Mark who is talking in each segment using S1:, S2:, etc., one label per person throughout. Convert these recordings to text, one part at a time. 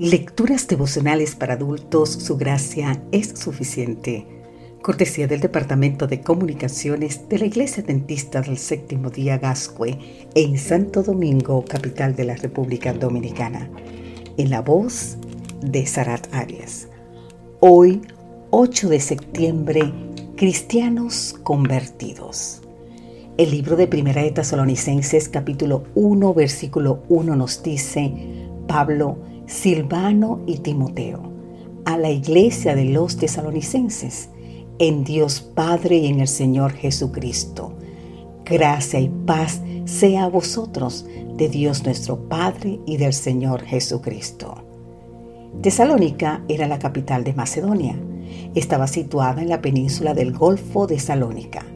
S1: Lecturas devocionales para adultos, su gracia es suficiente. Cortesía del Departamento de Comunicaciones de la Iglesia Dentista del Séptimo Día Gascue en Santo Domingo, capital de la República Dominicana. En la voz de Sarat Arias. Hoy, 8 de septiembre, Cristianos convertidos. El libro de Primera de Tesalonicenses capítulo 1 versículo 1 nos dice, Pablo, Silvano y Timoteo, a la iglesia de los tesalonicenses, en Dios Padre y en el Señor Jesucristo. Gracia y paz sea a vosotros, de Dios nuestro Padre y del Señor Jesucristo. Tesalónica era la capital de Macedonia. Estaba situada en la península del Golfo de Salónica.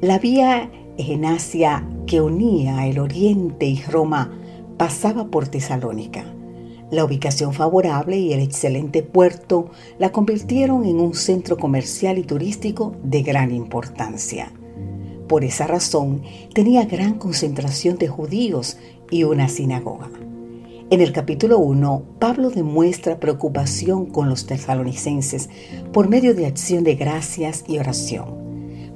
S1: La vía Egenasia que unía el Oriente y Roma pasaba por Tesalónica. La ubicación favorable y el excelente puerto la convirtieron en un centro comercial y turístico de gran importancia. Por esa razón, tenía gran concentración de judíos y una sinagoga. En el capítulo 1, Pablo demuestra preocupación con los tesalonicenses por medio de acción de gracias y oración.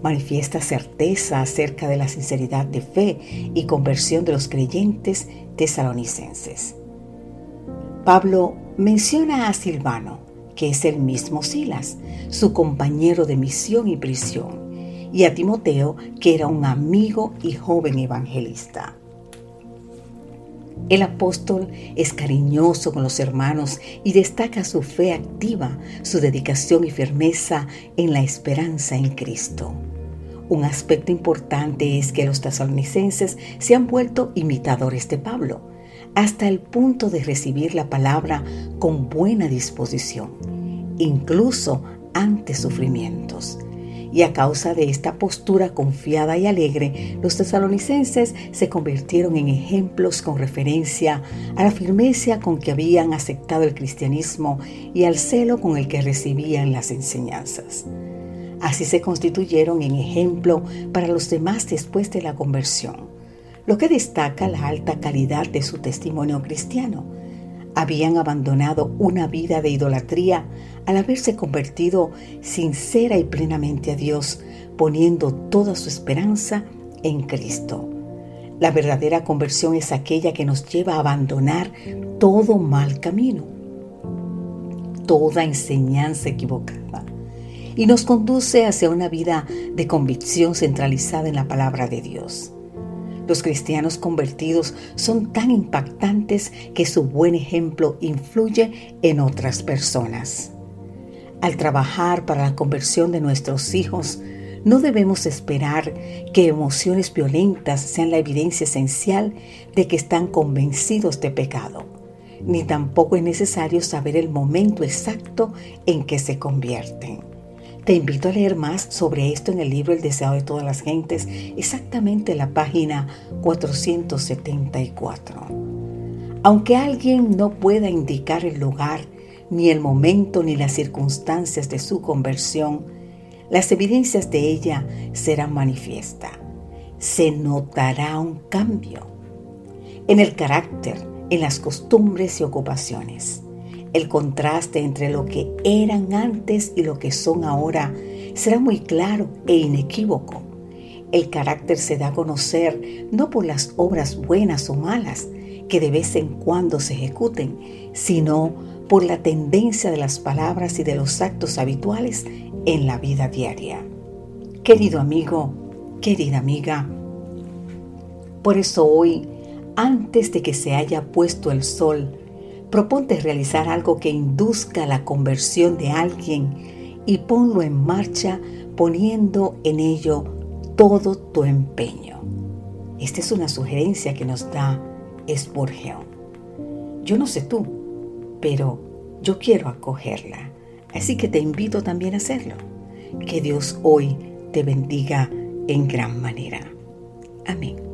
S1: Manifiesta certeza acerca de la sinceridad de fe y conversión de los creyentes tesalonicenses. Pablo menciona a Silvano, que es el mismo Silas, su compañero de misión y prisión, y a Timoteo, que era un amigo y joven evangelista. El apóstol es cariñoso con los hermanos y destaca su fe activa, su dedicación y firmeza en la esperanza en Cristo. Un aspecto importante es que los tesalonicenses se han vuelto imitadores de Pablo hasta el punto de recibir la palabra con buena disposición, incluso ante sufrimientos. Y a causa de esta postura confiada y alegre, los tesalonicenses se convirtieron en ejemplos con referencia a la firmeza con que habían aceptado el cristianismo y al celo con el que recibían las enseñanzas. Así se constituyeron en ejemplo para los demás después de la conversión lo que destaca la alta calidad de su testimonio cristiano. Habían abandonado una vida de idolatría al haberse convertido sincera y plenamente a Dios, poniendo toda su esperanza en Cristo. La verdadera conversión es aquella que nos lleva a abandonar todo mal camino, toda enseñanza equivocada y nos conduce hacia una vida de convicción centralizada en la palabra de Dios. Los cristianos convertidos son tan impactantes que su buen ejemplo influye en otras personas. Al trabajar para la conversión de nuestros hijos, no debemos esperar que emociones violentas sean la evidencia esencial de que están convencidos de pecado, ni tampoco es necesario saber el momento exacto en que se convierten. Te invito a leer más sobre esto en el libro El deseo de todas las gentes, exactamente la página 474. Aunque alguien no pueda indicar el lugar, ni el momento, ni las circunstancias de su conversión, las evidencias de ella serán manifiestas. Se notará un cambio en el carácter, en las costumbres y ocupaciones el contraste entre lo que eran antes y lo que son ahora será muy claro e inequívoco. El carácter se da a conocer no por las obras buenas o malas que de vez en cuando se ejecuten, sino por la tendencia de las palabras y de los actos habituales en la vida diaria. Querido amigo, querida amiga, por eso hoy, antes de que se haya puesto el sol, Proponte realizar algo que induzca la conversión de alguien y ponlo en marcha poniendo en ello todo tu empeño. Esta es una sugerencia que nos da Spurgeon. Yo no sé tú, pero yo quiero acogerla. Así que te invito también a hacerlo. Que Dios hoy te bendiga en gran manera. Amén.